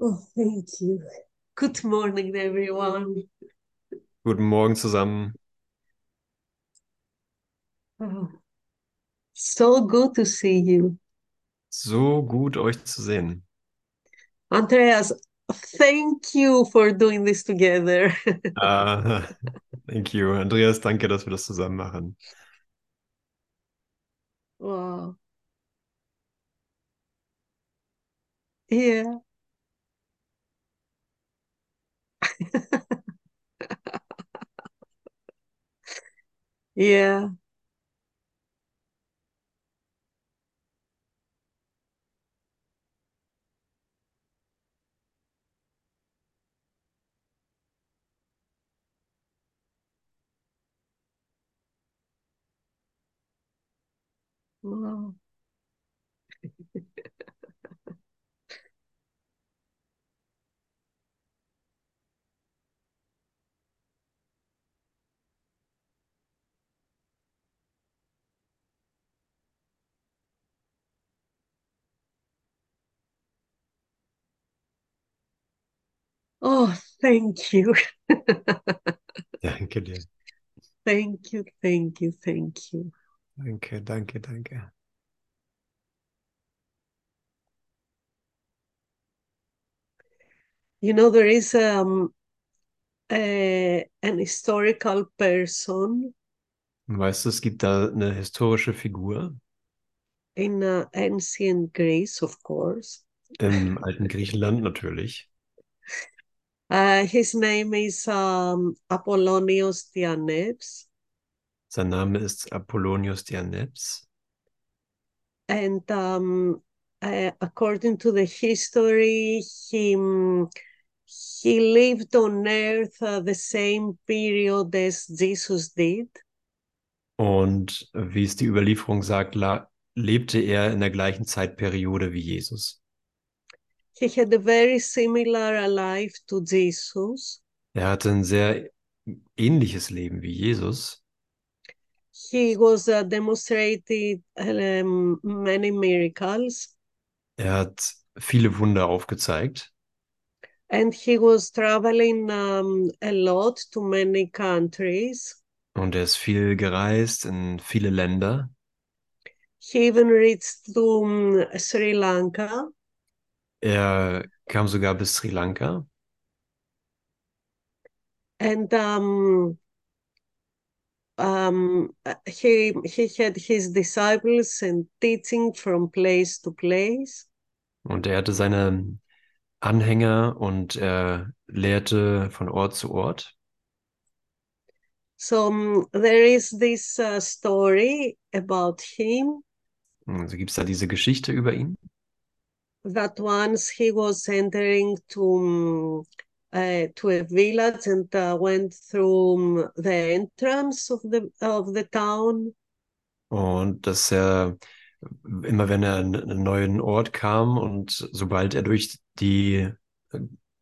Oh, thank you. Good morning, everyone. Guten Morgen zusammen. Oh, so good to see you. So gut, euch zu sehen. Andreas, thank you for doing this together. Ah, thank you. Andreas, danke, dass wir das zusammen machen. Wow. Yeah. Yeah. Wow. Oh, thank you. Danke dir. Thank you, thank you, thank you. Danke, danke, danke. You know, there is um, a, an historical person Weißt du, es gibt da eine historische Figur in uh, ancient Greece, of course. im alten Griechenland natürlich. Uh, his name is um, Apollonios Dianeps, Sein Name ist Apollonius Dianeps. and um, uh, according to the history, he mm, he lived on Earth uh, the same period as Jesus did. Und wie es die Überlieferung sagt, lebte er in der gleichen Zeitperiode wie Jesus. He had a very similar life to Jesus. Er hatte ein sehr ähnliches Leben wie Jesus. He was uh, demonstrated um, many miracles, Er hat viele Wunder aufgezeigt. and he was traveling um, a lot to many countries. Und er ist viel gereist in viele Länder. He even reached to um, Sri Lanka, Er kam sogar bis Sri Lanka and um, um, he he had his disciples and teaching from place to place. und er hatte seine Anhänger und er lehrte von Ort zu Ort. So um, there is this uh, story about him Also gibt es da diese Geschichte über ihn, that once he was entering to uh, to a village and uh, went through um, the entrance of the of the town. und dass er immer wenn er an einen neuen Ort kam und sobald er durch die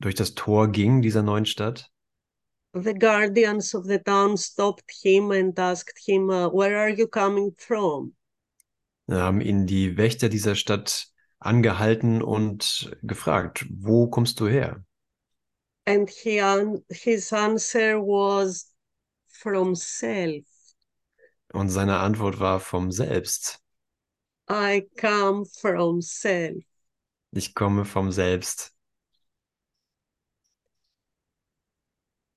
durch das Tor ging dieser neuen Stadt, The guardians of the town stopped him and asked him, uh, "Where are you coming from?" haben ihn die Wächter dieser Stadt angehalten und gefragt, wo kommst du her? And he his answer was, "From self. Und seine Antwort war vom Selbst. I come from self." Ich komme vom Selbst.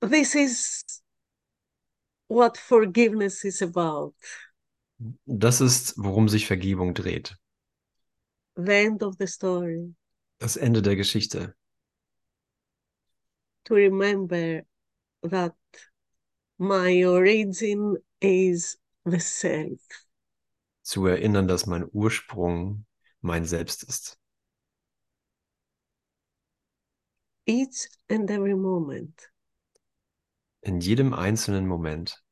This is what forgiveness is about. Das ist, worum sich Vergebung dreht. The end of the story. Das Ende der Geschichte. To remember that my origin is the self. Zu erinnern, dass mein Ursprung mein Selbst ist. Each and every moment. In jedem einzelnen Moment.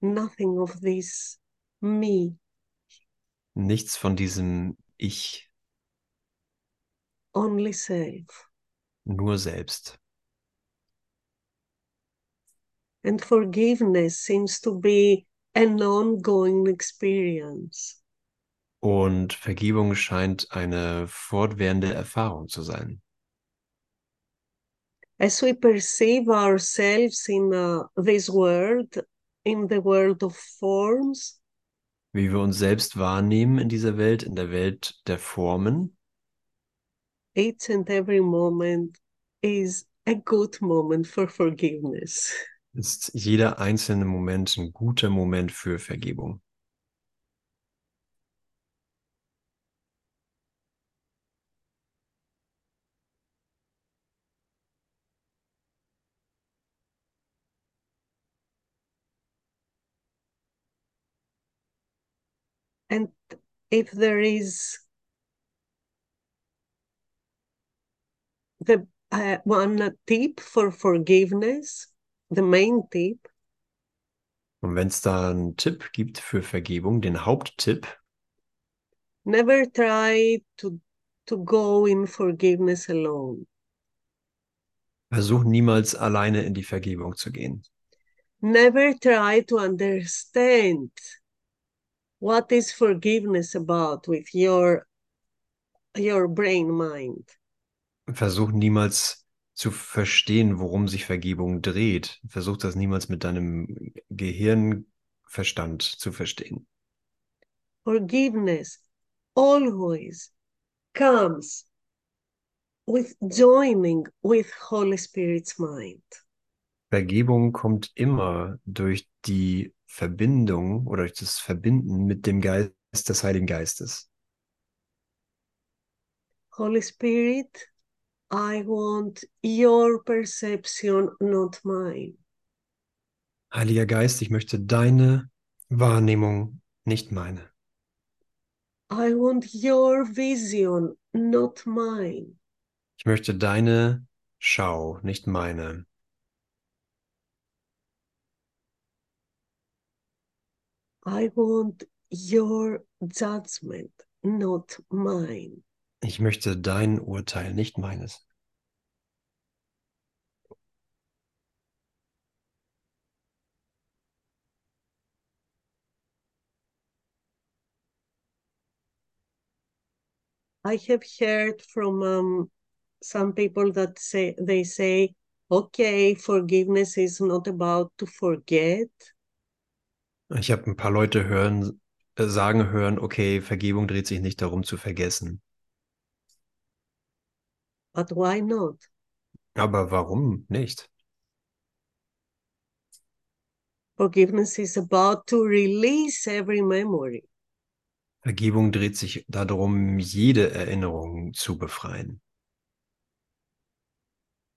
Nothing of this me, Nichts von diesem Ich, only self. nur selbst. And forgiveness seems to be an ongoing experience. Und Vergebung scheint eine fortwährende Erfahrung zu sein. As we perceive ourselves in uh, this world, in the world of forms, Wie wir uns selbst wahrnehmen in dieser Welt, in der Welt der Formen, each and every moment is a good moment for forgiveness. ist jeder einzelne Moment ein guter Moment für Vergebung. And if there is the uh, one tip for forgiveness, the main tip, Und wenn es da einen Tipp gibt für Vergebung, den Haupttipp, never try to to go in forgiveness alone. versuch niemals alleine in die Vergebung zu gehen. Never try to understand what is forgiveness about with your your brain mind. Versuch niemals zu verstehen, worum sich Vergebung dreht. Versuch das niemals mit deinem Gehirnverstand zu verstehen. Forgiveness always comes with joining with Holy Spirit's mind. Vergebung kommt immer durch die Verbindung oder durch das Verbinden mit dem Geist des Heiligen Geistes. Holy Spirit, I want your perception, not mine. Heiliger Geist, ich möchte deine Wahrnehmung, nicht meine. I want your vision, not mine. Ich möchte deine Schau, nicht meine. I want your judgment, not mine. Ich möchte dein Urteil, nicht meines. I have heard from um, some people that say they say, okay, forgiveness is not about to forget. Ich habe ein paar Leute hören, äh, sagen hören, okay, Vergebung dreht sich nicht darum zu vergessen. But why not? Aber warum nicht? Forgiveness is about to release every memory. Vergebung dreht sich darum, jede Erinnerung zu befreien.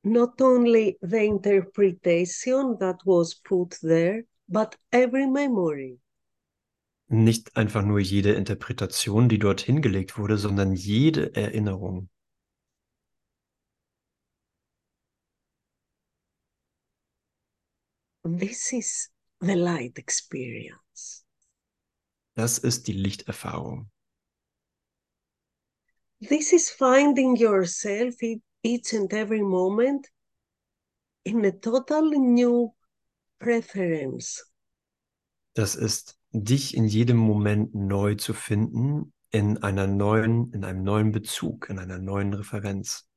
Not only the interpretation that was put there, but every memory. Nicht einfach nur jede Interpretation, die dort hingelegt wurde, sondern jede Erinnerung. This is the light experience. Das ist die Lichterfahrung. This is finding yourself in each and every moment in a totally new preference. Das ist dich in jedem Moment neu zu finden, in einer neuen, in einem neuen Bezug, in einer neuen Referenz.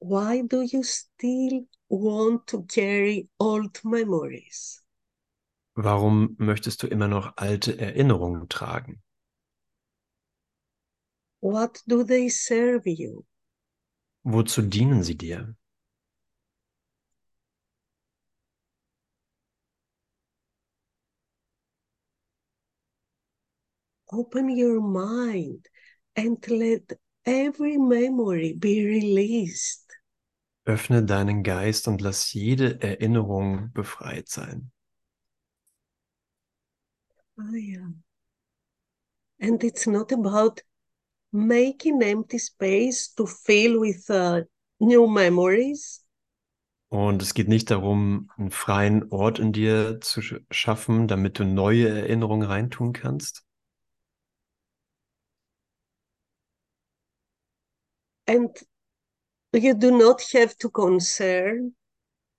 Why do you still want to carry old memories? Warum möchtest du immer noch alte Erinnerungen tragen? What do they serve you? Wozu dienen sie dir? Open your mind and let every memory be released. Öffne deinen Geist und lass jede Erinnerung befreit sein. Ah, yeah. And it's not about making empty space to fill with uh, new memories. Und es geht nicht darum, einen freien Ort in dir zu sch- schaffen, damit du neue Erinnerungen reintun kannst. And you do not have to concern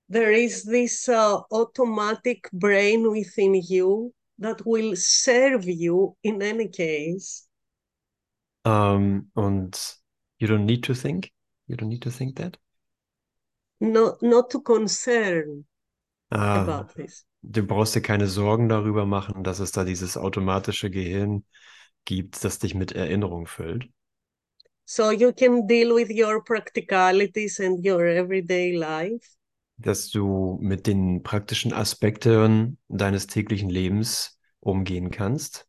there is this uh, automatic brain within you that will serve you in any case. Ähm, und you don't need to think. You don't need to think that. Not, not to concern Ah, about this. du brauchst dir keine Sorgen darüber machen, dass es da dieses automatische Gehirn gibt, das dich mit Erinnerung füllt. So you can deal with your practicalities and your everyday life. dass du mit den praktischen Aspekten deines täglichen Lebens umgehen kannst.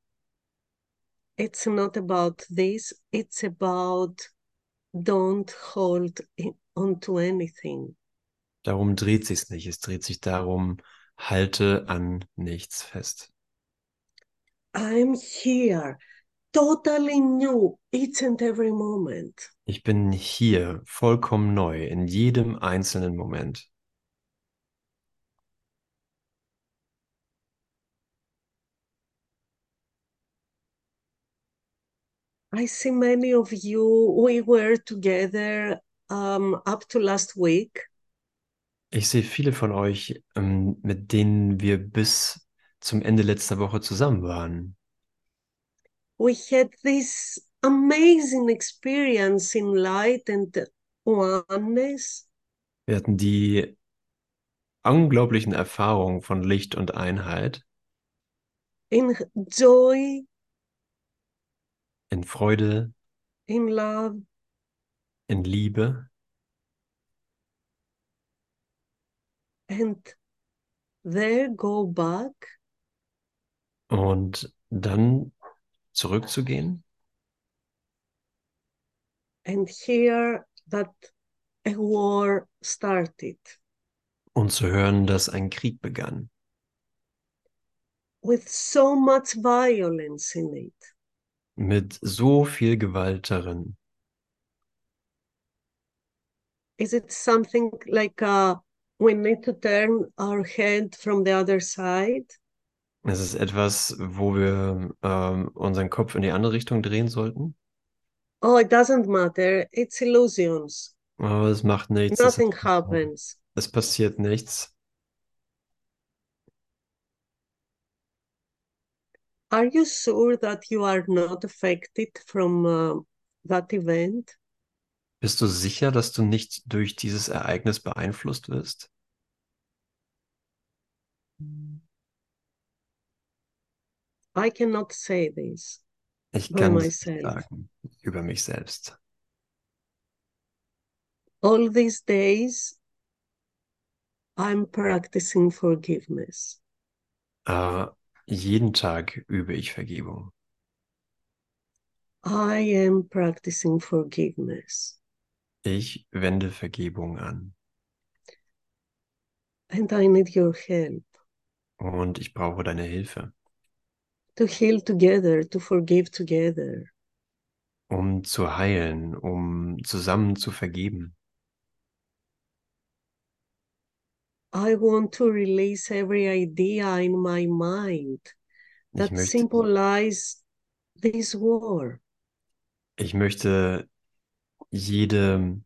It's not about this, it's about don't hold in, onto anything. Darum dreht sich's nicht. Es dreht sich darum, halte an nichts fest. I'm here, totally new, each and every moment. Ich bin hier vollkommen neu in jedem einzelnen Moment. I see many of you, we were together um, up to last week. Ich sehe viele von euch, ähm, mit denen wir bis zum Ende letzter Woche zusammen waren. We had this amazing experience in light and oneness. Wir hatten die unglaublichen Erfahrungen von Licht und Einheit, in joy, in Freude, in love, in Liebe. and there go back Und dann zurückzugehen and hear that a war started und zu hören, dass ein Krieg begann. with so much violence in it. Mit so viel Gewalt darin. Is it something like uh, we need to turn our head from the other side? Es ist etwas, wo wir ähm, unseren Kopf in die andere Richtung drehen sollten. Oh, it doesn't matter. It's illusions. Aber es macht nichts. Es, Nothing happens. es passiert nichts. Are you sure that you are not affected from uh, that event? Bist du sicher, dass du nicht durch dieses Ereignis beeinflusst wirst? I cannot say this. Ich kann es sagen über mich selbst. All these days, I'm practicing forgiveness. Äh, jeden Tag übe ich Vergebung. I am practicing forgiveness. Ich wende Vergebung an. And I need your help Und ich brauche deine Hilfe, to heal together, to forgive together. um zu heilen, um zusammen zu vergeben. I want to release every idea in my mind that möchte, symbolize this war. ich möchte jede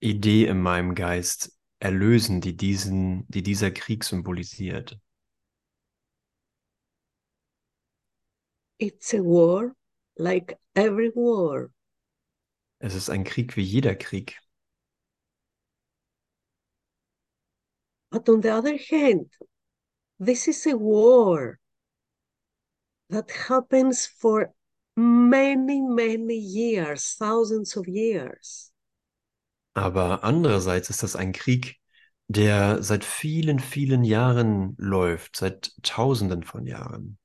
Idee in meinem Geist erlösen, die diesen, die dieser Krieg symbolisiert. It's a war like every war. Es ist ein Krieg wie jeder Krieg. But on the other hand, this is a war that happens for many, many years, thousands of years. Aber andererseits ist das ein Krieg, der seit vielen, vielen Jahren läuft, seit Tausenden von Jahren.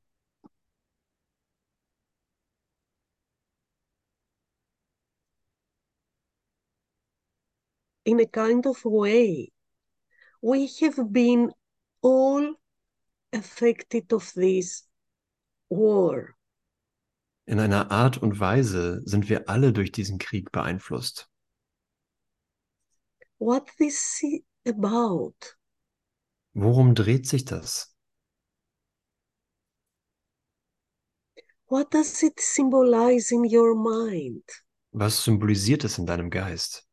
In a kind of way, we have been all affected of this war. In einer Art und Weise sind wir alle durch diesen Krieg beeinflusst. What this is about? Worum dreht sich das? What does it symbolize in your mind? Was symbolisiert es in deinem Geist?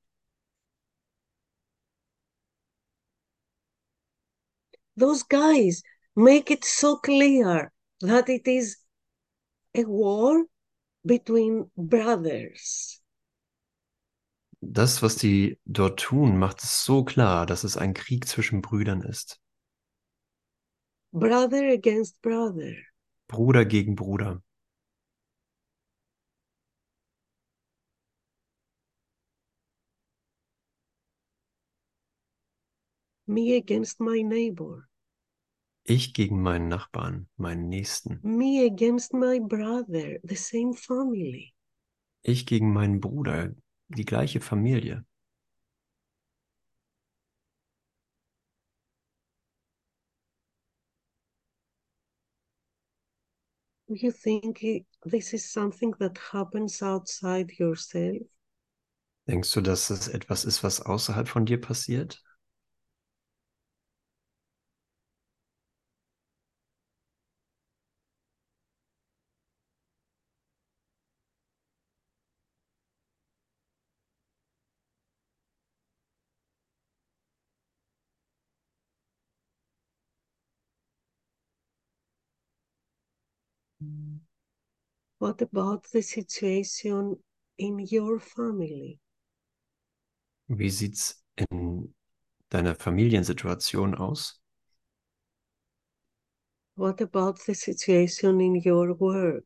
Those guys make it so clear that it is a war between brothers. Das, was die dort tun, macht es so klar, dass es ein Krieg zwischen Brüdern ist. Brother against brother. Bruder gegen Bruder. Me against my neighbor. Ich gegen meinen Nachbarn, meinen Nächsten. Me against my brother, the same family. Ich gegen meinen Bruder, die gleiche Familie. Do you think this is something that happens outside yourself? Denkst du, dass es etwas ist, was außerhalb von dir passiert? What about the situation in your family? Wie sieht's in deiner Familiensituation aus? What about the situation in your work,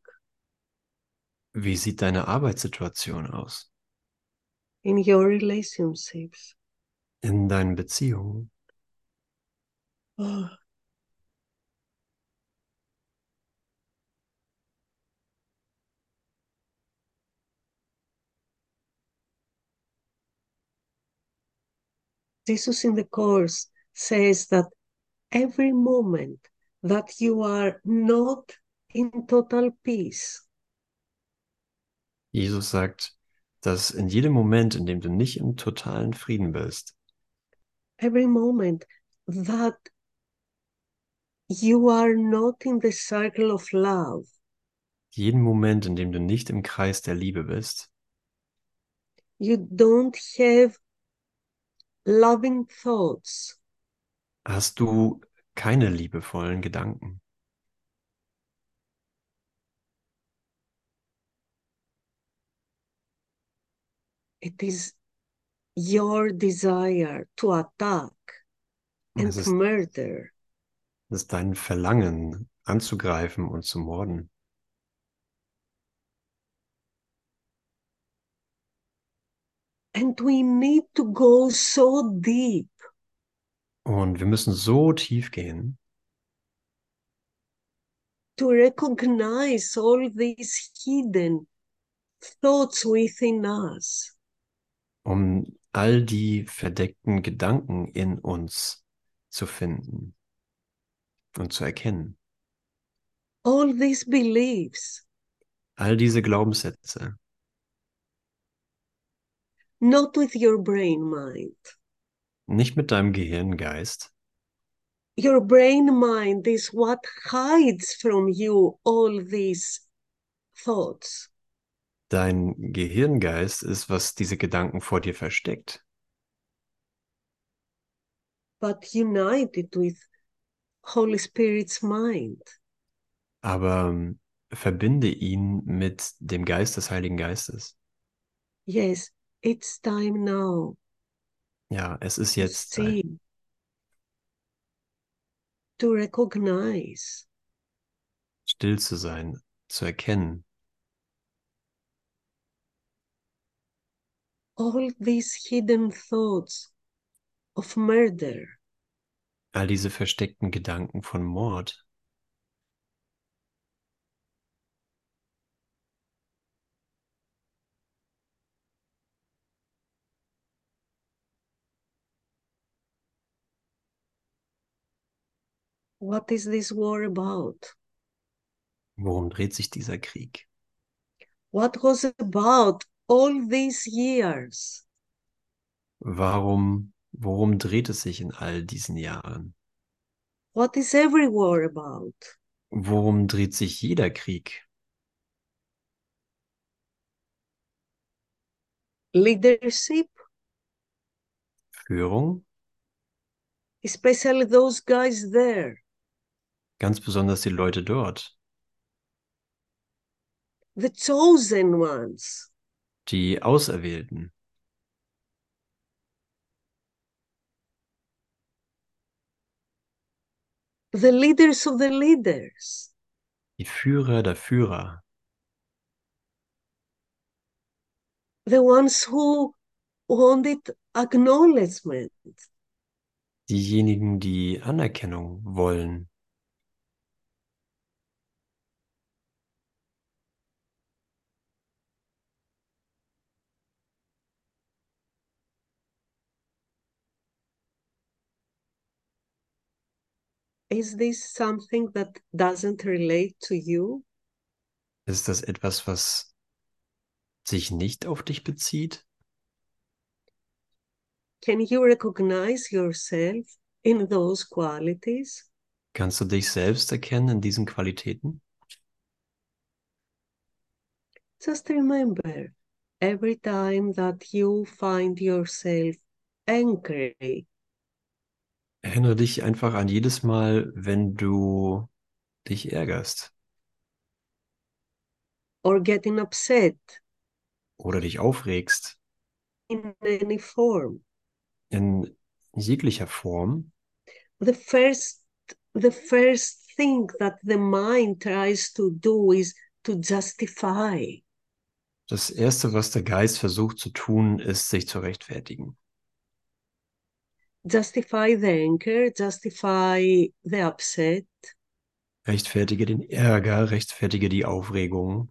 Wie sieht deine Arbeitssituation aus? in your relationships? In deinen Beziehungen? Oh, Jesus in the Course says that every moment that you are not in total peace, Jesus sagt, dass in jedem Moment, in dem du nicht im totalen Frieden bist, every moment that you are not in the circle of love, jeden Moment, in dem du nicht im Kreis der Liebe bist, you don't have loving thoughts, hast du keine liebevollen Gedanken. it is your desire to attack and ist, murder. es ist dein Verlangen, anzugreifen und zu morden. And we need to go so deep Und wir müssen so tief gehen, to recognize all these hidden thoughts within us. um all die verdeckten Gedanken in uns zu finden und zu erkennen. All these beliefs, All diese Glaubenssätze, not with your brain mind. nicht mit deinem Gehirngeist. Your brain mind is what hides from you all these thoughts. Dein Gehirngeist ist, was diese Gedanken vor dir versteckt. but united with Holy Spirit's mind. Aber ähm, verbinde ihn mit dem Geist des Heiligen Geistes. Yes, it's time now. Ja, es ist jetzt Zeit, see, to recognize. Still zu sein, zu erkennen, all these hidden thoughts of murder, all diese versteckten Gedanken von Mord. What is this war about? Worum dreht sich dieser Krieg? What was about all these years? Warum, worum dreht es sich in all diesen Jahren? What is every war about? Worum dreht sich jeder Krieg? Leadership, Führung, especially those guys there. Ganz besonders die Leute dort, the chosen ones. die Auserwählten, the leaders of the leaders. die Führer der Führer, the ones who wanted acknowledgement. diejenigen, die Anerkennung wollen. Is this something that doesn't relate to you? Ist das etwas, was sich nicht auf dich bezieht? Can you recognize yourself in those qualities? Kannst du dich selbst erkennen in diesen Qualitäten? Just remember every time that you find yourself angry Erinnere dich einfach an jedes Mal, wenn du dich ärgerst or getting upset oder dich aufregst in any form. in jeglicher Form. The first the first thing that the mind tries to do is to justify. Das Erste, was der Geist versucht zu tun, ist, sich zu rechtfertigen. Justify the anger, justify the upset, Rechtfertige den Ärger, rechtfertige die Aufregung.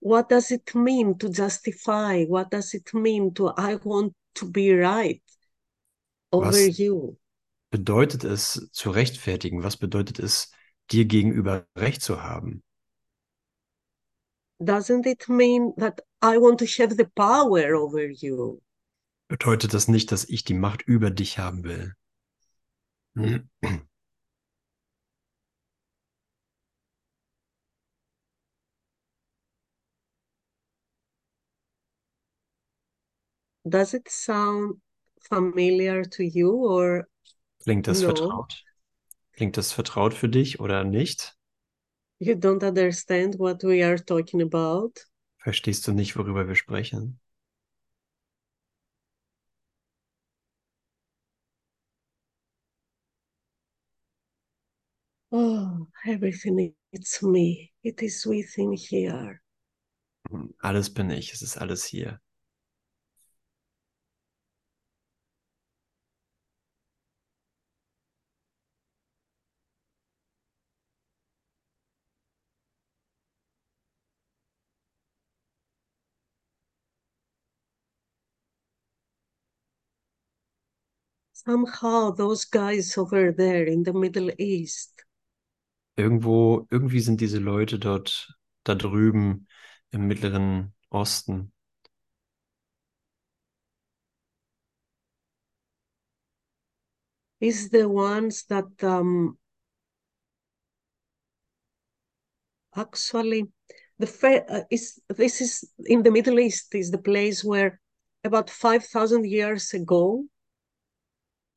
what does it mean to justify? What does it mean to I want to be right over Was- you? Bedeutet es zu rechtfertigen? Was bedeutet es, dir gegenüber Recht zu haben? Doesn't it mean that I want to have the power over you? Bedeutet das nicht, dass ich die Macht über dich haben will? Does it sound familiar to you or Klingt das No. vertraut? Klingt das vertraut für dich oder nicht? you don't understand what we are talking about? Verstehst du nicht, worüber wir sprechen? Oh, everything it's me. It is within here. Mhm. Alles bin ich, es ist alles hier. Somehow those guys over there in the Middle East, Irgendwo, irgendwie sind diese Leute dort, da drüben im Mittleren Osten, is the ones that um actually the uh, is this is in the Middle East is the place where about 5,000 years ago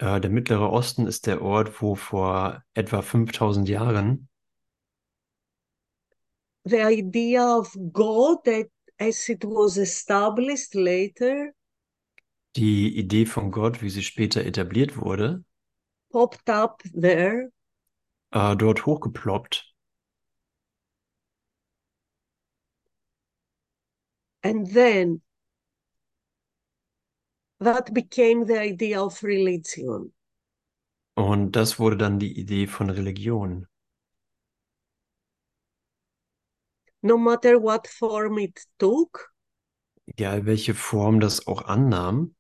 Äh, der Mittlere Osten ist der Ort, wo vor etwa 5000 Jahren the idea of God that as it was established later die Idee von Gott, wie sie später etabliert wurde, popped up there äh, dort hochgeploppt. and then that became the idea of religion Und das wurde dann die Idee von Religion. No matter what form it took Egal welche Form das auch annahm,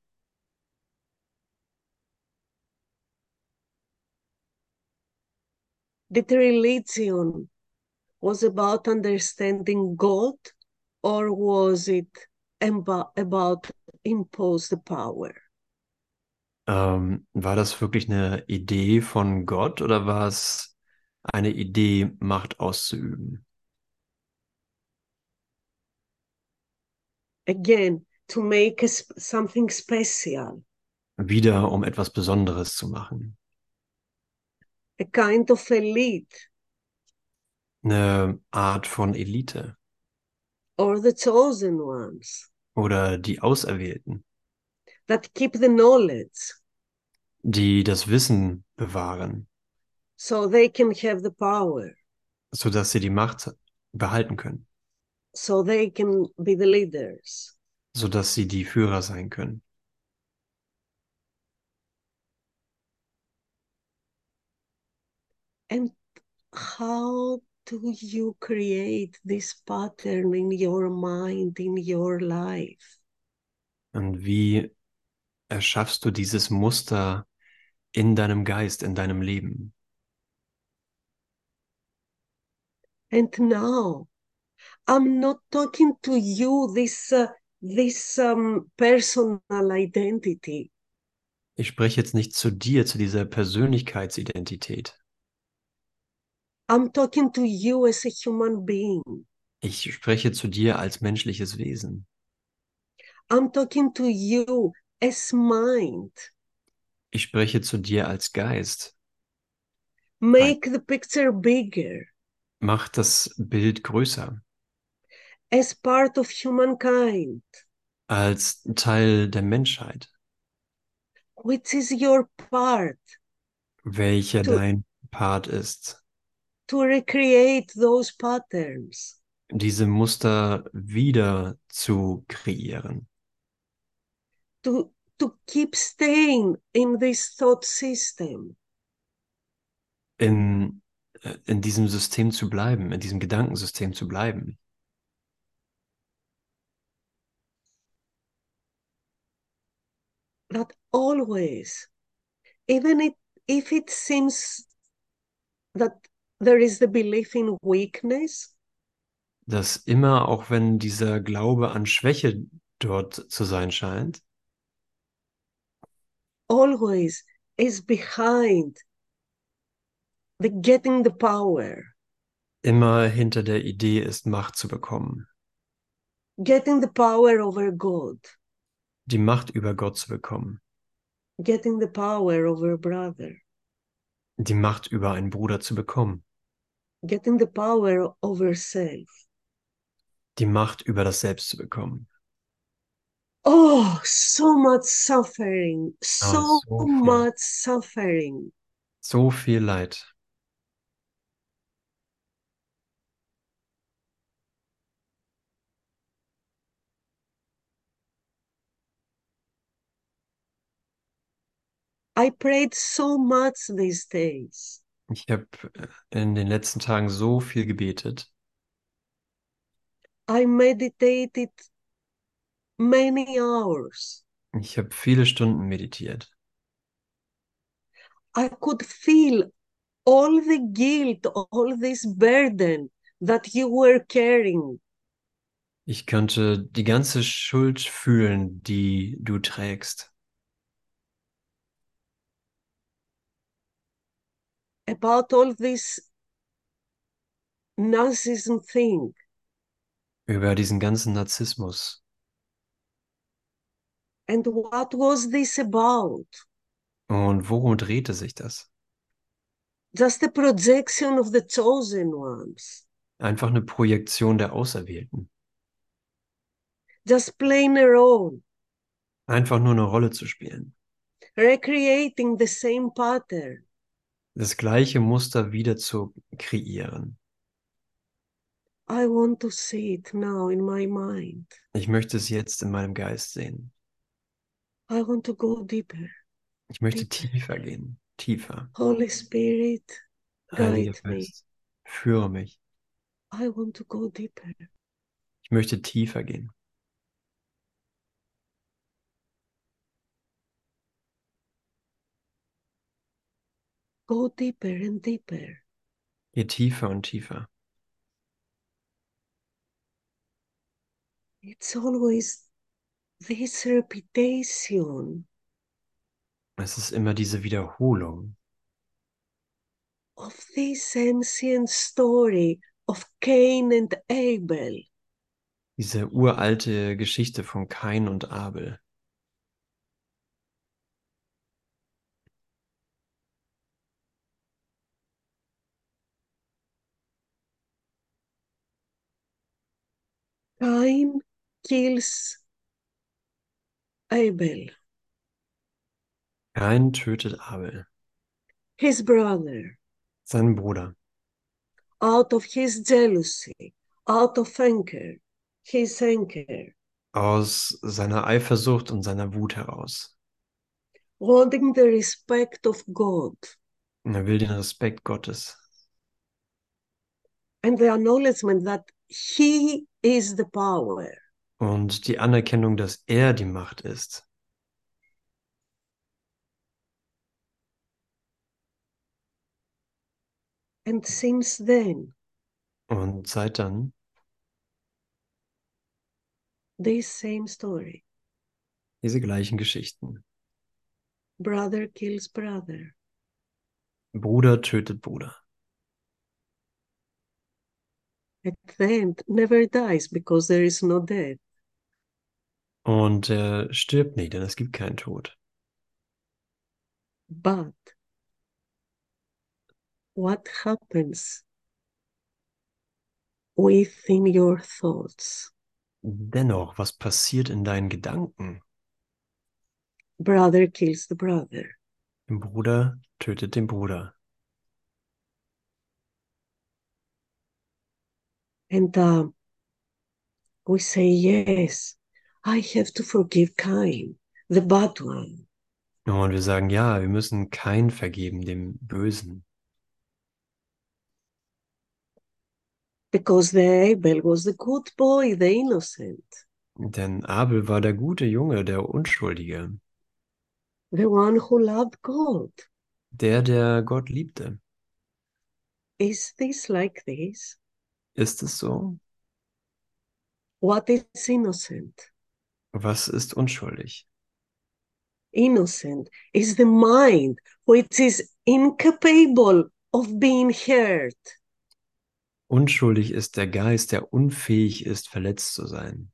that religion was about understanding God or was it about impose the power? ähm, war das wirklich eine Idee von Gott oder war es eine Idee, Macht auszuüben? Again, to make something special. wieder um etwas Besonderes zu machen. a kind of elite. Eine Art von Elite. Or the chosen ones. Oder die Auserwählten, that keep the knowledge. Die das Wissen bewahren, so they can have the power, sodass sie die Macht behalten können, so they can be the leaders. sodass sie die Führer sein können. And how do you create this pattern in your mind, in your life? Und wie erschaffst du dieses Muster in deinem Geist, in deinem Leben? And now, I'm not talking to you this uh, this um, personal identity. Ich spreche jetzt nicht zu dir, zu dieser Persönlichkeitsidentität. I'm talking to you as a human being. Ich spreche zu dir als menschliches Wesen. I'm talking to you as mind. Ich spreche zu dir als Geist. Make the picture bigger Mach das Bild größer, as part of humankind, als Teil der Menschheit, which is your part welcher Du- dein Part ist, to recreate those patterns. diese Muster wieder zu kreieren, to to keep staying in this thought system in, äh, in diesem System zu bleiben, in diesem Gedankensystem zu bleiben. That always. Even it, if it seems that there is the belief in weakness Dass immer, auch wenn dieser Glaube an Schwäche dort zu sein scheint, always is behind the getting the power. immer hinter der Idee ist, Macht zu bekommen, getting the power over god die Macht über Gott zu bekommen, getting the power over brother die Macht über einen Bruder zu bekommen, getting the power over self die Macht über das Selbst zu bekommen. oh so much suffering so, so viel. much suffering So viel Leid. I prayed so much these days Ich habe in den letzten Tagen so viel gebetet. i meditated many hours Ich habe viele Stunden meditiert. I could feel all the guilt, all this burden that you were carrying. Ich konnte die ganze Schuld fühlen, die du trägst. About all this narcissism thing. Über diesen ganzen Narzissmus. And what was this about? Und worum drehte sich das? Just a projection of the chosen ones, Einfach eine Projektion der Auserwählten. just playing a role, Einfach nur eine Rolle zu spielen. recreating the same pattern. Das gleiche Muster wieder zu kreieren. I want to see it now in my mind. Ich möchte es jetzt in meinem Geist sehen. I want to go deeper. Ich möchte Deeper. tiefer gehen. Tiefer. Holy Spirit, guide me. Geist, führe mich. I want to go deeper. Ich möchte tiefer gehen. Go deeper and deeper. Je tiefer und tiefer. It's always this repetition Es ist immer diese Wiederholung of this ancient story of Cain and Abel. Diese uralte Geschichte von Kain und Abel. Cain kills Abel, Kain tötet Abel, his brother, seinen Bruder, out of his jealousy, out of anger, his anger, aus seiner Eifersucht und seiner Wut heraus. wanting the respect of God. Und er will den Respekt Gottes and the acknowledgement that he is the power. und die Anerkennung, dass er die Macht ist. And since then, Und seit dann this same story diese gleichen Geschichten. brother kills brother, Bruder tötet Bruder. At the end never dies because there is no death. Und er stirbt nie, denn es gibt keinen Tod. But what happens within your thoughts? Dennoch, was passiert in deinen Gedanken? Brother kills the brother. Ein Bruder tötet den Bruder. And uh, we say, Yes, I have to forgive Cain, the bad one. Und wir sagen, ja, wir müssen kein vergeben, dem Bösen. Because the Abel was the good boy, the innocent, Denn Abel war der gute Junge, der Unschuldige, the one who loved God. der, der Gott liebte. Is this like this? Ist es so? What is innocent? Was ist unschuldig? Innocent is the mind which is incapable of being hurt. Unschuldig ist der Geist, der unfähig ist, verletzt zu sein.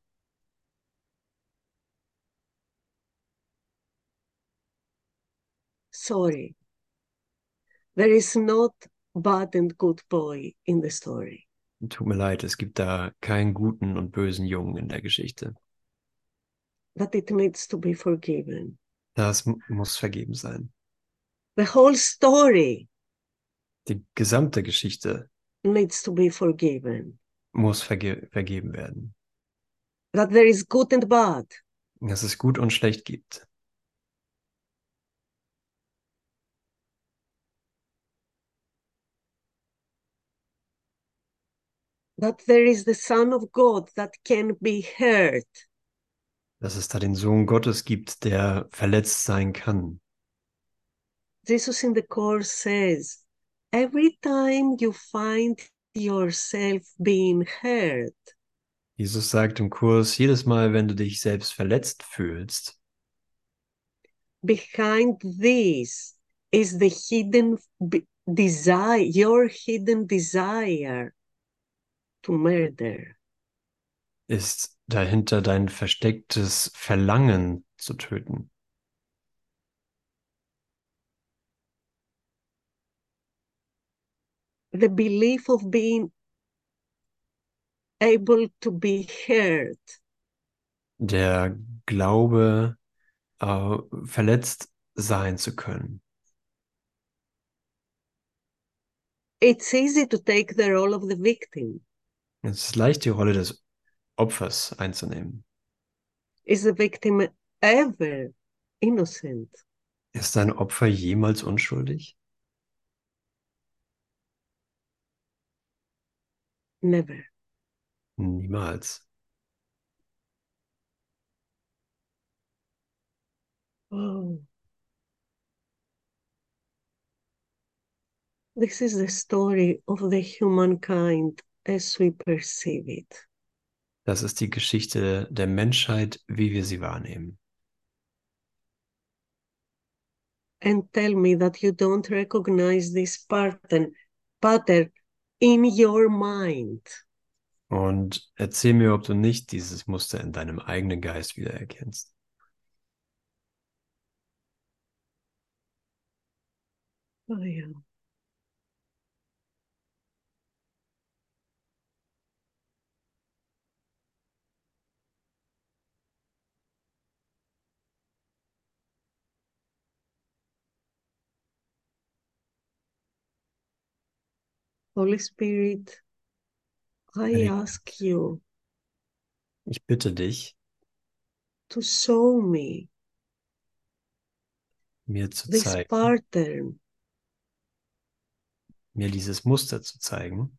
Sorry. There is not bad and good boy in the story. Tut mir leid, es gibt da keinen guten und bösen Jungen in der Geschichte. That it needs to be forgiven. Das mu- muss vergeben sein. The whole story Die gesamte Geschichte needs to be forgiven. muss verge vergeben werden. That there is good and bad. Dass es gut und schlecht gibt. That there is the Son of God that can be hurt. Dass es da den Sohn Gottes gibt, der verletzt sein kann. Jesus in the course says, every time you find yourself being hurt, Jesus sagt im Kurs, jedes Mal, wenn du dich selbst verletzt fühlst, behind this is the hidden desire, your hidden desire to murder. ist dahinter dein verstecktes Verlangen zu töten. The belief of being able to be hurt. Der Glaube, äh, verletzt sein zu können. It's easy to take the role of the victim. Es ist leicht, die Rolle des Opfers einzunehmen. Is the victim ever innocent? Ist dein Opfer jemals unschuldig? Never. Niemals. Oh. This is the story of the humankind as we perceive it. Das ist die Geschichte der Menschheit, wie wir sie wahrnehmen. And tell me that you don't recognize this pattern, pattern in your mind. Und erzähl mir, ob du nicht dieses Muster in deinem eigenen Geist wiedererkennst. Oh, yeah. Holy Spirit, I ask you Ich bitte dich, to show me mir zu this zeigen, pattern mir dieses Muster zu zeigen,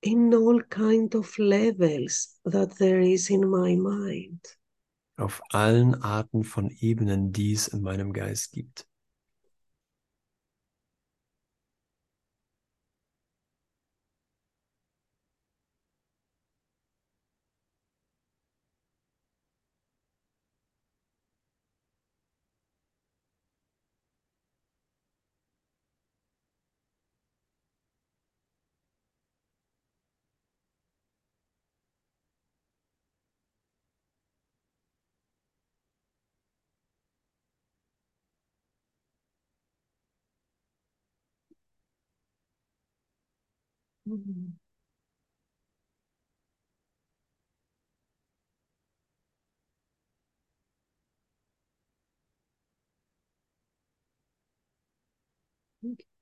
in all kind of levels that there is in my mind. auf allen Arten von Ebenen, die es in meinem Geist gibt. Mhm. Okay.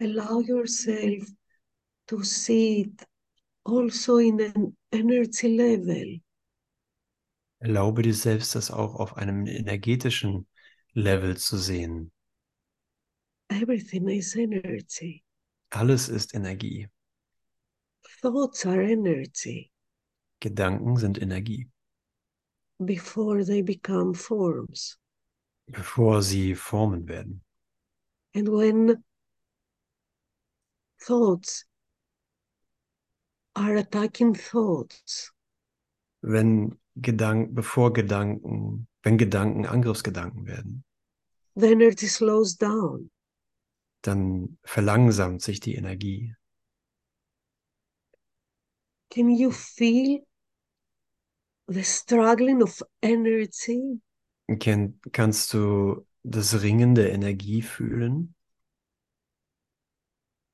Allow yourself to see it also in an energy level. Erlaube dir selbst, das auch auf einem energetischen Level zu sehen. Everything is energy. Alles ist Energie. Thoughts are energy Gedanken sind Energie, before they become forms. bevor sie Formen werden. And when thoughts. Are attacking thoughts, Wenn Gedanken, bevor Gedanken, wenn Gedanken Angriffsgedanken werden, the energy slows down. dann verlangsamt sich die Energie. Can you feel the struggling of energy? Ken, kannst du das Ringen der Energie fühlen,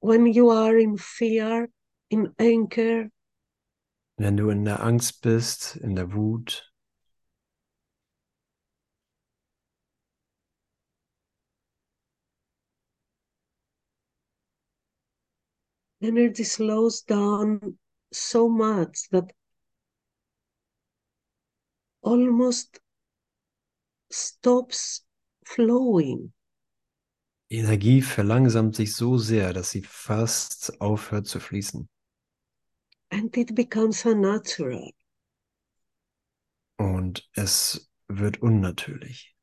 when you are in fear, in anger, wenn du in der Angst bist, in der Wut, energy slows down so much that almost stops flowing. Die Energie verlangsamt sich so sehr, dass sie fast aufhört zu fließen. and it becomes unnatural. Und es wird unnatürlich.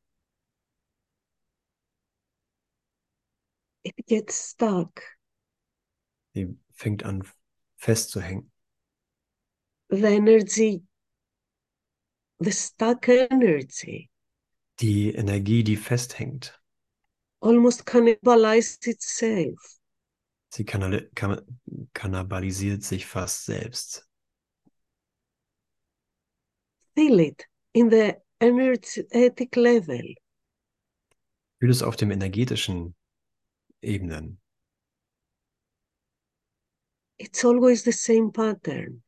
It gets stuck. Sie fängt an festzuhängen. The energy, the stuck energy, Die Energie, die festhängt, almost cannibalizes itself. sie kann, kannibalisiert sich fast selbst. Feel it in the energetic level. Fühl es auf dem energetischen Ebenen. It's always the same pattern.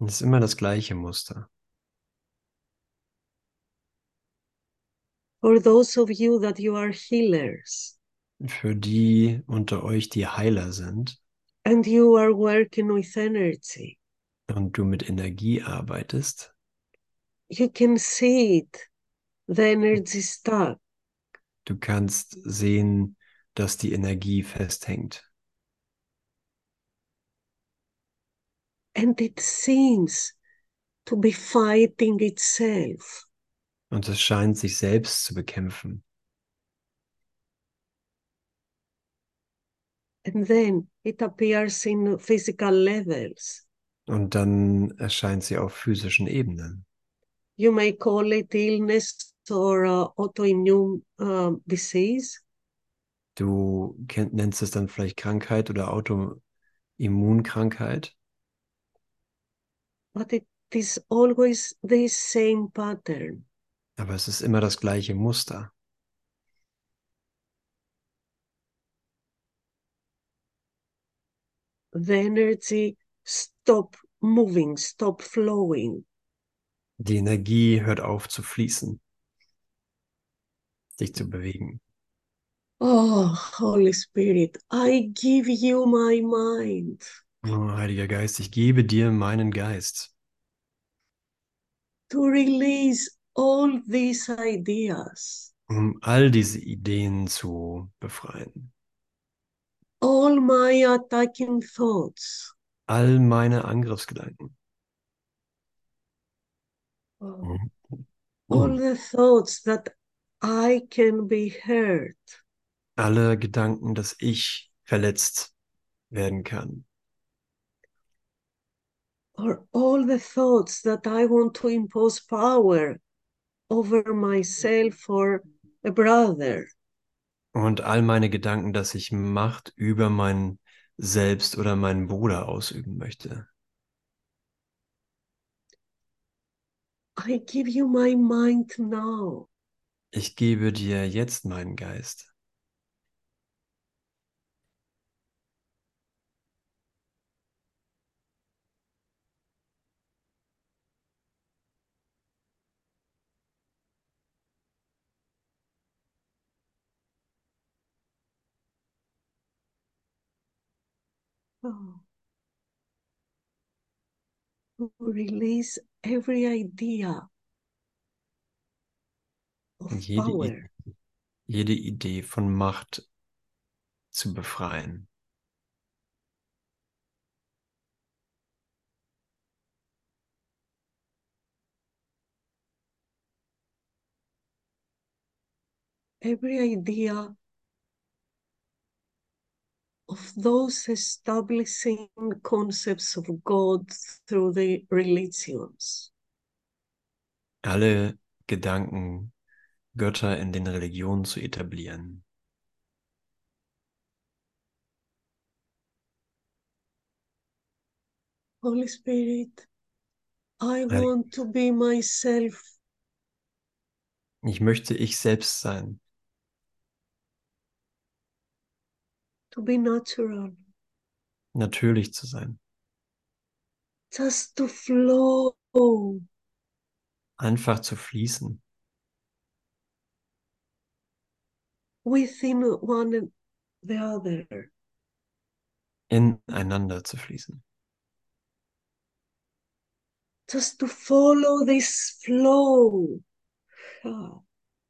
Es ist immer das gleiche Muster. For those of you that you are healers Für die unter euch, die Heiler sind and you are working with energy, und du mit Energie arbeitest, you can see it. The energy stuck. du kannst sehen, dass die Energie festhängt. And it seems to be fighting itself. Und es scheint sich selbst zu bekämpfen. And then it appears in physical levels. Und dann erscheint sie auf physischen Ebenen. You may call it illness or uh, autoimmune uh, disease. Du kenn, nennst es dann vielleicht Krankheit oder Autoimmunkrankheit. but it is always the same pattern. Aber es ist immer das gleiche Muster. The energy stop moving, stop flowing. Die Energie hört auf zu fließen, sich zu bewegen. Oh, Holy Spirit, I give you my mind Oh, Heiliger Geist, ich gebe dir meinen Geist, to release all these ideas, um all diese Ideen zu befreien. all my attacking thoughts. All meine Angriffsgedanken. Oh, all the thoughts that I can be hurt. Alle Gedanken, dass ich verletzt werden kann. or all the thoughts that I want to impose power over myself or a brother. Und all meine Gedanken, dass ich Macht über mein Selbst oder meinen Bruder ausüben möchte. I give you my mind now. Ich gebe dir jetzt meinen Geist. Oh. Release every idea of jede, power. Jede Idee von Macht zu befreien. every idea of those establishing concepts of God through the religions. Alle Gedanken, Götter in den Religionen zu etablieren. Holy Spirit, I want to be myself Ich möchte ich selbst sein, to be natural, natürlich zu sein, just to flow. Einfach zu fließen, within one and the other, ineinander zu fließen, just to follow this flow.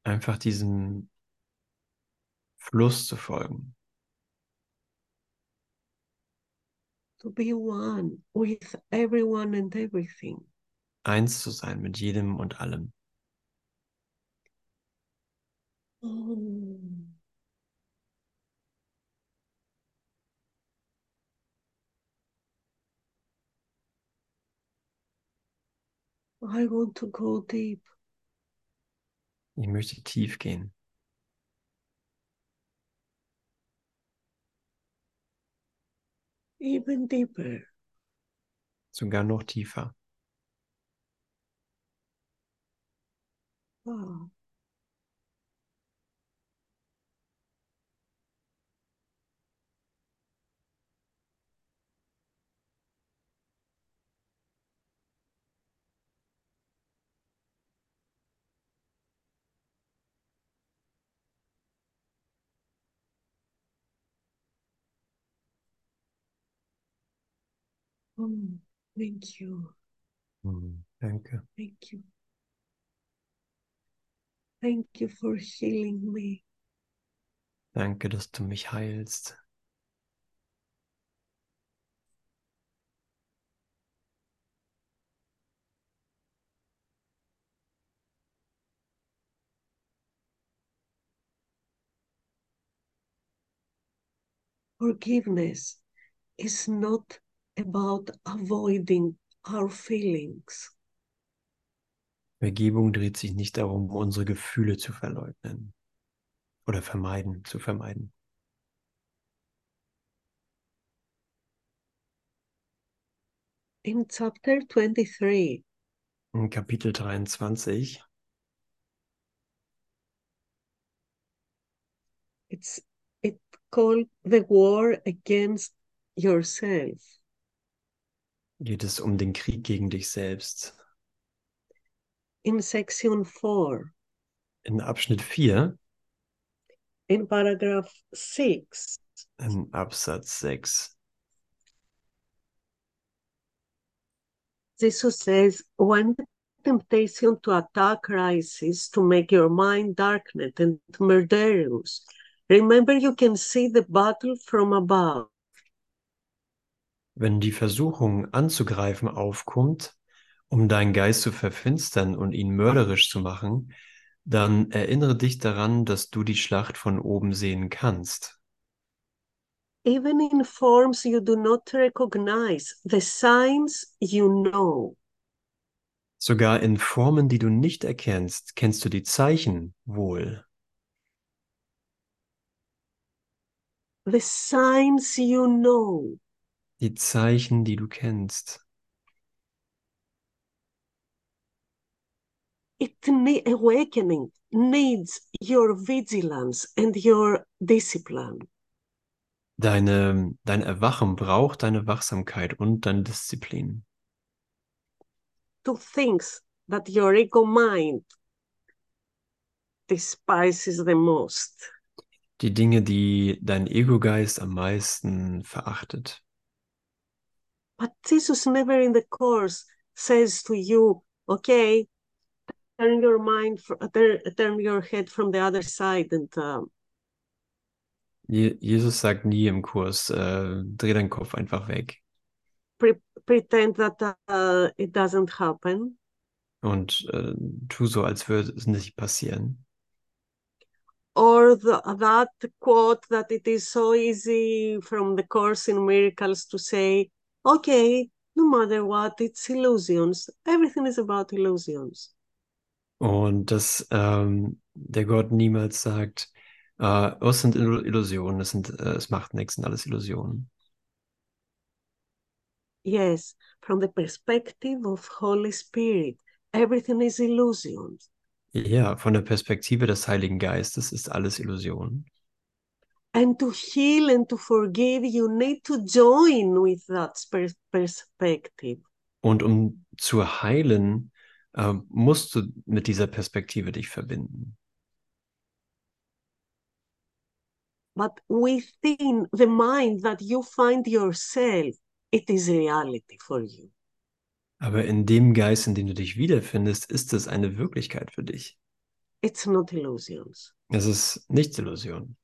Einfach diesem Fluss zu folgen, To be one with everyone and everything. eins zu sein mit jedem und allem. Oh. I want to go deep. Ich möchte tief gehen, even deeper. sogar noch tiefer. Wow. Oh, thank you. Mm, thank you. Thank you. Thank you for healing me. Danke, dass du mich heilst. Forgiveness is not about avoiding our feelings. Vergebung dreht sich nicht darum, unsere Gefühle zu verleugnen oder vermeiden, zu vermeiden. In chapter 23. In Kapitel 23. It's it called the war against yourself. Geht es um den Krieg gegen dich selbst. In section 4, In Abschnitt 4, in paragraph 6, in Absatz 6, Jesus says, when the temptation to attack rises to make your mind darkened and murderous, remember you can see the battle from above. Wenn die Versuchung anzugreifen aufkommt, um deinen Geist zu verfinstern und ihn mörderisch zu machen, dann erinnere dich daran, dass du die Schlacht von oben sehen kannst. Even in forms you do not recognize, the signs you know. Sogar in Formen, die du nicht erkennst, kennst du die Zeichen wohl. The signs you know. Die Zeichen, die du kennst. It ne- awakening needs your vigilance and your discipline. Deine, dein Erwachen braucht deine Wachsamkeit und deine Disziplin. Two things that your ego mind despises the most. Die Dinge, die dein Ego-Geist am meisten verachtet. But Jesus never in the course says to you, okay, turn your mind, turn your head from the other side and um, Jesus sagt nie im Kurs, äh, dreh deinen Kopf einfach weg pre- pretend that uh, it doesn't happen. und äh, tu so, als würde es nicht passieren. Or the, that quote that it is so easy from the Course in Miracles to say, okay, no matter what, it's illusions. Everything is about illusions. Und dass ähm, der Gott niemals sagt, äh, es sind Illu- Illusionen, es, sind, äh, es macht nichts, sind alles Illusionen. Yes, from the perspective of Holy Spirit, everything is illusions. Ja, von der Perspektive des Heiligen Geistes ist alles Illusion. And to heal and to forgive, you need to join with that pers- perspective. Und um zu heilen, äh, musst du mit dieser Perspektive dich verbinden. But within the mind that you find yourself, it is reality for you. Aber in dem Geist, in dem du dich wiederfindest, ist es eine Wirklichkeit für dich. It's not illusions. Es ist nichts Illusion.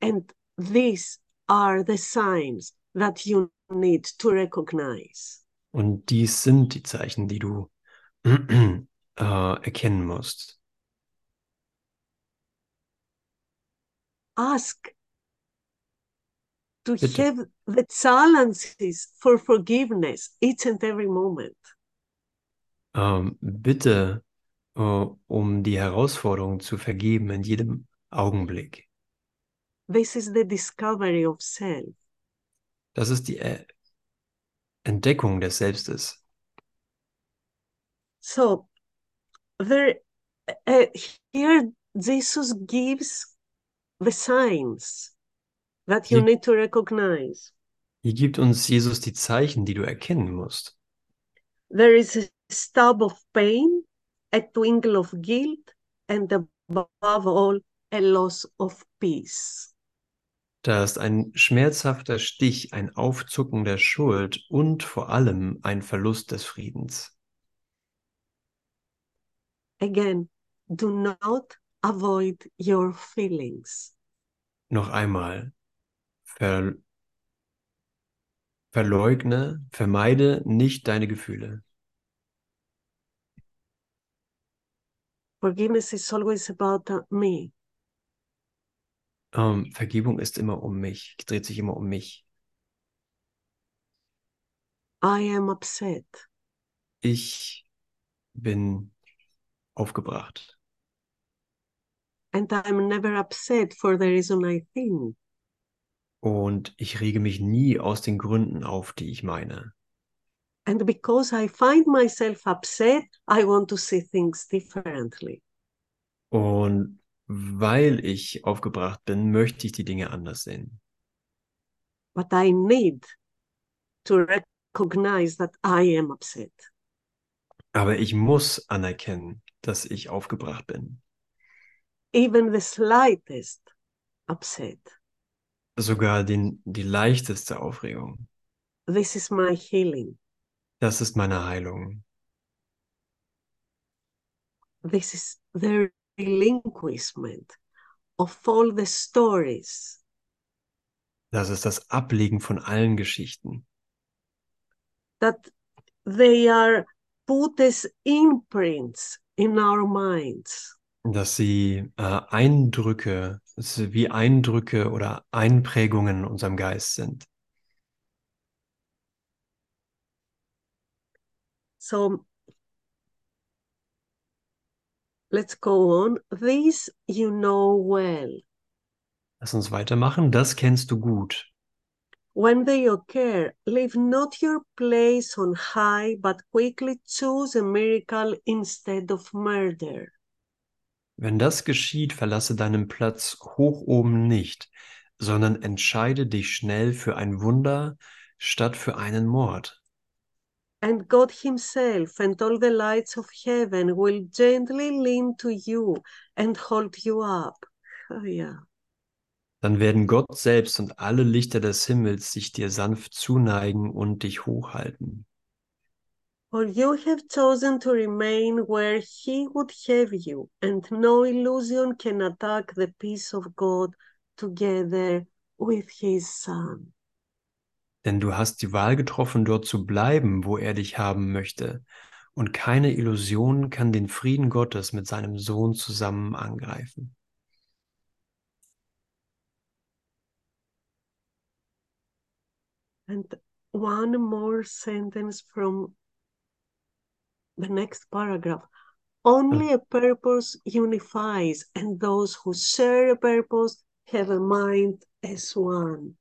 And these are the signs that you need to recognize. Und dies sind die Zeichen, die du äh, erkennen musst. Ask to Bitte. have the challenges for forgiveness each and every moment. Ähm, bitte äh, um die Herausforderung zu vergeben in jedem Augenblick. This is the discovery of self. Das ist die Entdeckung des Selbstes. So there uh, here Jesus gives the signs that you Hier- need to recognize. Hier gibt uns Jesus die Zeichen, die du erkennen musst. There is a stab of pain, a twinkle of guilt, and above all, a loss of peace. Da ist ein schmerzhafter Stich, ein Aufzucken der Schuld und vor allem ein Verlust des Friedens. Again, do not avoid your feelings. Noch einmal, ver verleugne, vermeide nicht deine Gefühle. Forgiveness is always about me. Ähm, Vergebung ist immer um mich, dreht sich immer um mich. I am upset. Ich bin aufgebracht. And I'm never upset for the reason I think. Und ich rege mich nie aus den Gründen auf, die ich meine. And because I find myself upset, I want to see things differently. Und weil ich aufgebracht bin, möchte ich die Dinge anders sehen. But I need to recognize that I am upset. Aber ich muss anerkennen, dass ich aufgebracht bin. Even the slightest upset. Sogar den, die leichteste Aufregung. This is my healing. Das ist meine Heilung. This is the relinquishment of all the stories Das ist das Ablegen von allen Geschichten, that they are put as imprints in our minds. dass sie äh, Eindrücke, dass wie Eindrücke oder Einprägungen in unserem Geist sind. So let's go on. This you know well. Lass uns weitermachen. Das kennst du gut. When they occur, leave not your place on high, but quickly choose a miracle instead of murder. Wenn das geschieht, verlasse deinen Platz hoch oben nicht, sondern entscheide dich schnell für ein Wunder statt für einen Mord. And God Himself and all the lights of heaven will gently lean to you and hold you up. Oh, yeah. Dann werden Gott selbst und alle Lichter des Himmels sich dir sanft zuneigen und dich hochhalten. For you have chosen to remain where He would have you, and no illusion can attack the peace of God together with His Son. Denn du hast die Wahl getroffen, dort zu bleiben, wo er dich haben möchte. Und keine Illusion kann den Frieden Gottes mit seinem Sohn zusammen angreifen. And one more sentence from the next paragraph. Only a purpose unifies, and those who share a purpose have a mind as one.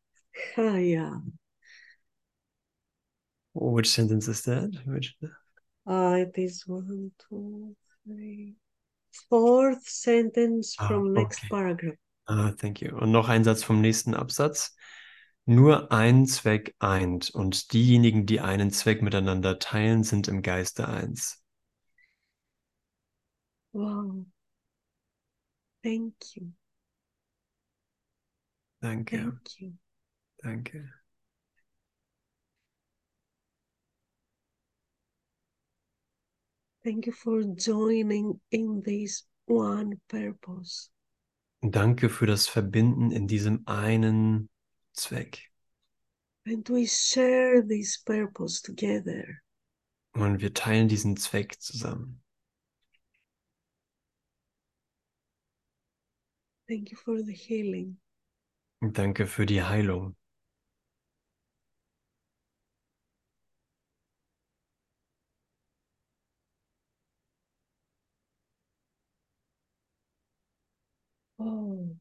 Yeah. Which sentence is that? Which... Uh, it is one, two, three, fourth sentence Ah, from next okay. paragraph. Ah, thank you. Und noch ein Satz vom nächsten Absatz. Nur ein Zweck eint, und diejenigen, die einen Zweck miteinander teilen, sind im Geiste eins. Wow. Thank you. Danke, Thank you. danke. Thank you for joining in this one purpose. Danke für das Verbinden in diesem einen Zweck. And we share this purpose together. Und wir teilen diesen Zweck zusammen. Thank you for the healing. Danke für die Heilung. Oh.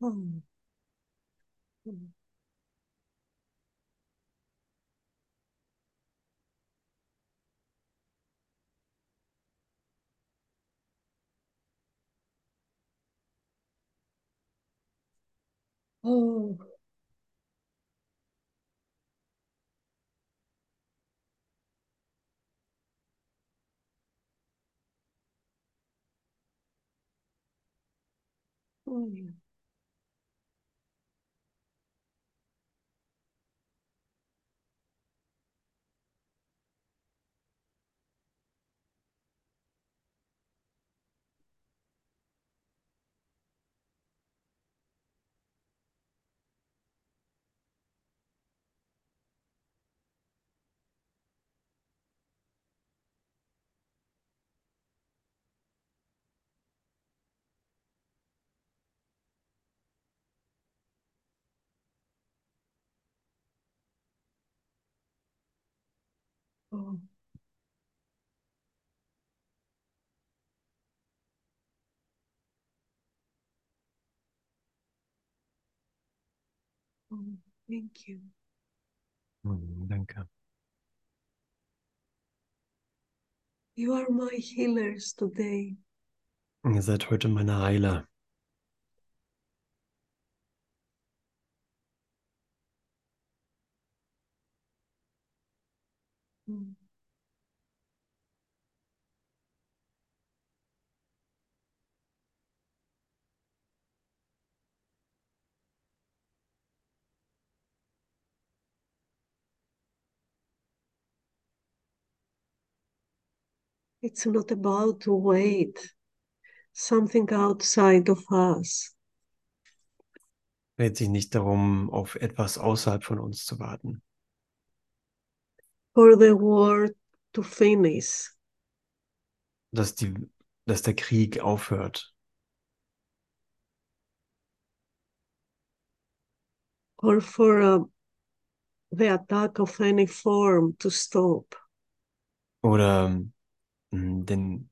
Oh. Oh. Oh. Oh, Oh. Oh, thank you. Mm, danke. You are my healers today. Ihr seid heute meine Heiler. It's not about to wait something outside of us. Dreht sich nicht darum, auf etwas außerhalb von uns zu warten. for the war to finish. Dass, die, dass der Krieg aufhört. or for uh, the attack of any form to stop. Oder den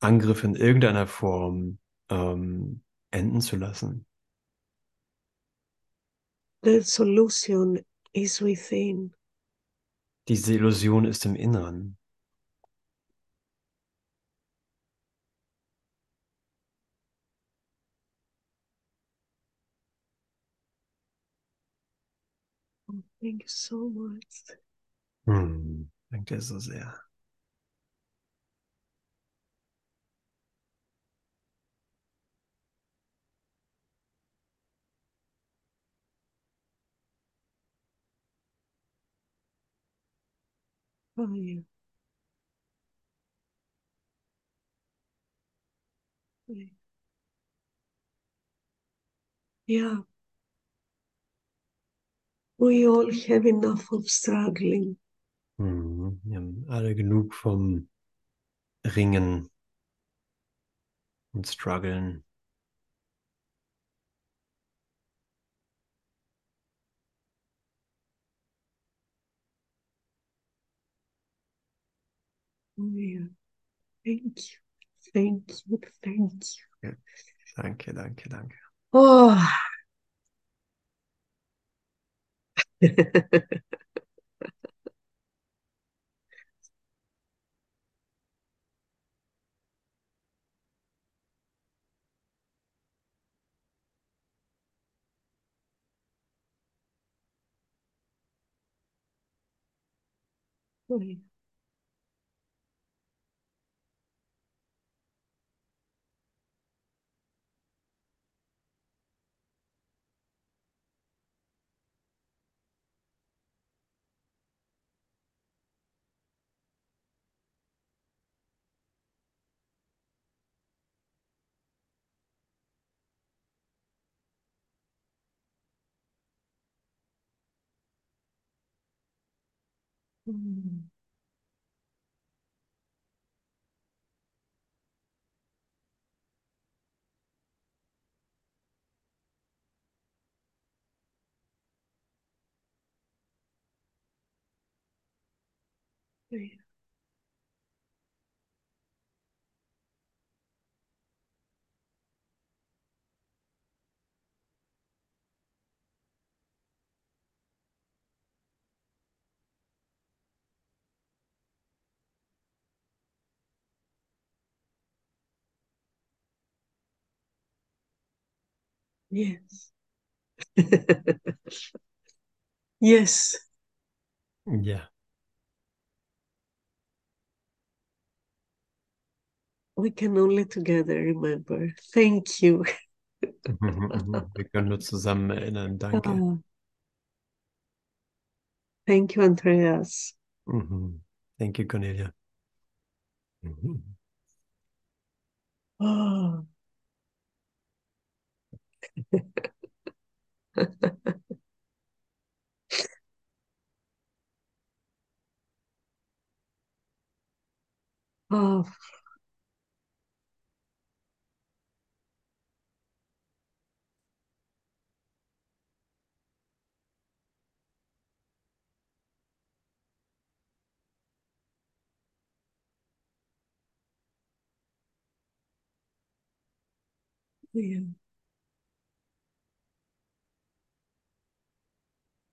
Angriff in irgendeiner Form ähm, enden zu lassen. The solution is within. Diese Illusion ist im Inneren. Oh, thank you so much. Hm, danke so sehr. Yeah. We all have enough of struggling. Wir haben alle genug vom Ringen und Struggeln. Oh, yeah. Thank you. Thank you. Thank you. Danke, danke, danke. Oh. Oh, yeah. Mm. Oh, Yes. yes. Yeah. We can only together remember. Thank you. Wir können nur zusammen erinnern. Danke. Ah. Thank you, Andreas. Mhm. Thank you, Cornelia. Mhm. Oh. Oh, yeah.